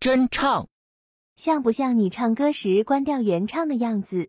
真唱，像不像你唱歌时关掉原唱的样子？